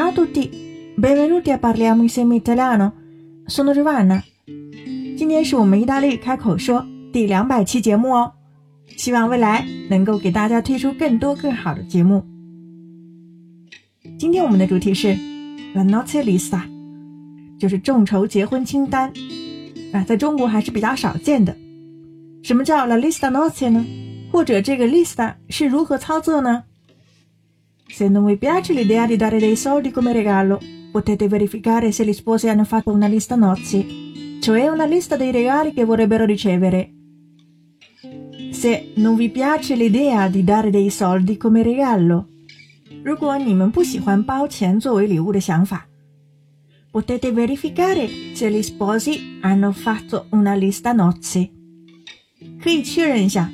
a tutti, benvenuti a parliamo insieme tela nosonorvana。今天是我们意大利开口说第两百期节目哦，希望未来能够给大家推出更多更好的节目。今天我们的主题是 La nozze lista，就是众筹结婚清单啊，在中国还是比较少见的。什么叫 La lista nozze 呢？或者这个 lista 是如何操作呢 ？Se non vi piace l'idea di dare dei soldi come regalo, potete verificare se gli sposi hanno fatto una lista nozzi, cioè una lista dei regali che vorrebbero ricevere. Se non vi piace l'idea di dare dei soldi come regalo, 如果你们不喜欢包钱作为礼物的想法，potete verificare se gli sposi hanno fatto una lista nozzi，可以确认一下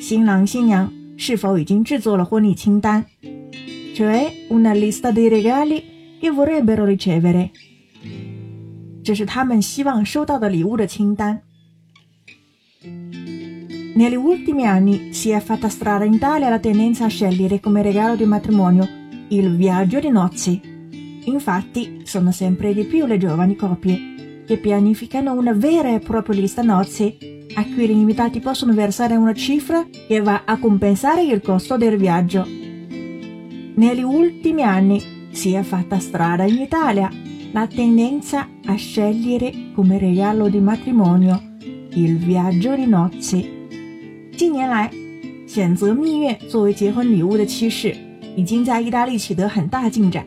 新郎新娘是否已经制作了婚礼清单。 cioè una lista dei regali che vorrebbero ricevere，这是他们希望收到的礼物的清单。Negli ultimi anni si è fatta strada in Italia la tendenza a scegliere come regalo di matrimonio il viaggio di nozze. Infatti sono sempre di più le giovani coppie che pianificano una vera e propria lista nozze a cui gli invitati possono versare una cifra che va a compensare il costo del viaggio. Negli ultimi anni si è fatta strada in Italia la tendenza a scegliere come regalo di matrimonio il viaggio di nozze。近年来，选择蜜月作为结婚礼物的趋势已经在意大利取得很大进展。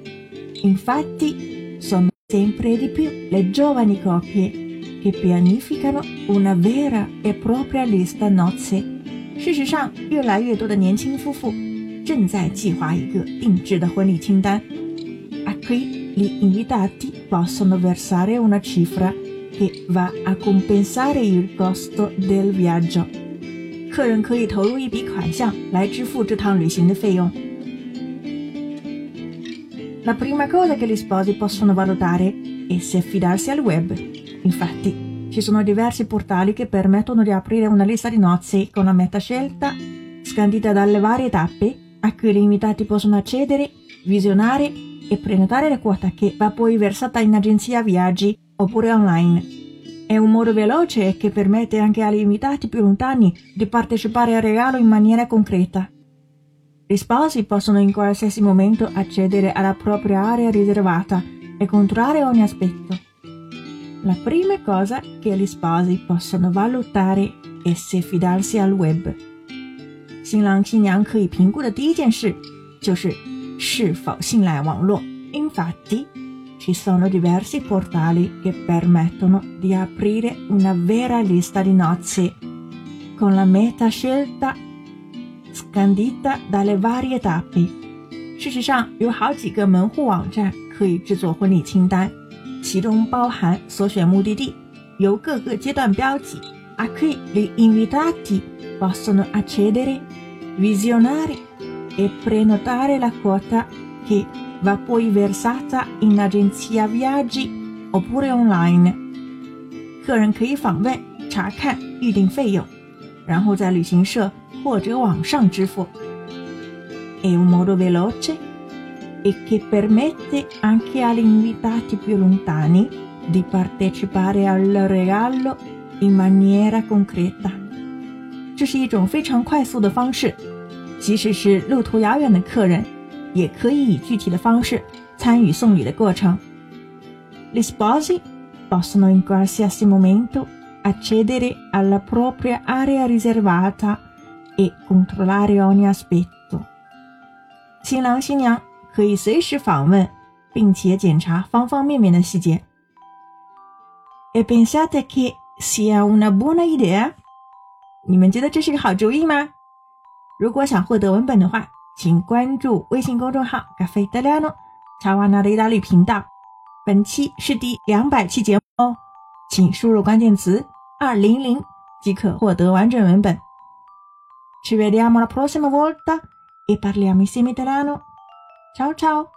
Infatti, sono sempre di più le giovani coppie che pianificano una vera e propria lista nozze。事实上，越来越多的年轻夫妇 正在计划一个定制的婚礼清单。A qui gli invitati possono versare una cifra che va a compensare il costo del viaggio。客人可以投入一笔款项来支付这趟旅行的费用。La prima cosa che gli sposi possono valutare è se affidarsi al web. Infatti, ci sono diversi portali che permettono di aprire una lista di nozze con la meta scelta, scandita dalle varie tappe a cui gli invitati possono accedere, visionare e prenotare la quota che va poi versata in agenzia viaggi oppure online. È un modo veloce che permette anche agli invitati più lontani di partecipare al regalo in maniera concreta. Gli sposi possono in qualsiasi momento accedere alla propria area riservata e controllare ogni aspetto. La prima cosa che gli sposi possono valutare è se fidarsi al web. 新郎新娘可以评估的第一件事就是是否信赖网络。Infatti, ci sono diversi portali che permettono di aprire una vera lista di nozze con la meta scelta scandita dalle varie tappe。事实上，有好几个门户网站可以制作婚礼清单，其中包含所选目的地由各个阶段标记。A qui gli invitati possono accedere visionare e prenotare la quota che va poi versata in agenzia viaggi oppure online。客人可以访问、查看、预订费用，然后在旅行社或者网上支付。È un modo veloce e che permette anche agli invitati più lontani di partecipare al regalo in maniera concreta。这是一种非常快速的方式，即使是路途遥远的客人，也可以以具体的方式参与送礼的过程。Gli sposi possono in qualsiasi momento accedere alla propria area riservata e controllare ogni aspetto。新郎新娘可以随时访问，并且检查方方面面的细节。E pensate che sia una buona idea？你们觉得这是个好主意吗？如果想获得文本的话，请关注微信公众号“咖啡德利诺查瓦纳的意大利频道”。本期是第两百期节目哦，请输入关键词“二零零”即可获得完整文本。Ci vediamo la prossima volta e parliamo insieme italiano. Ciao ciao!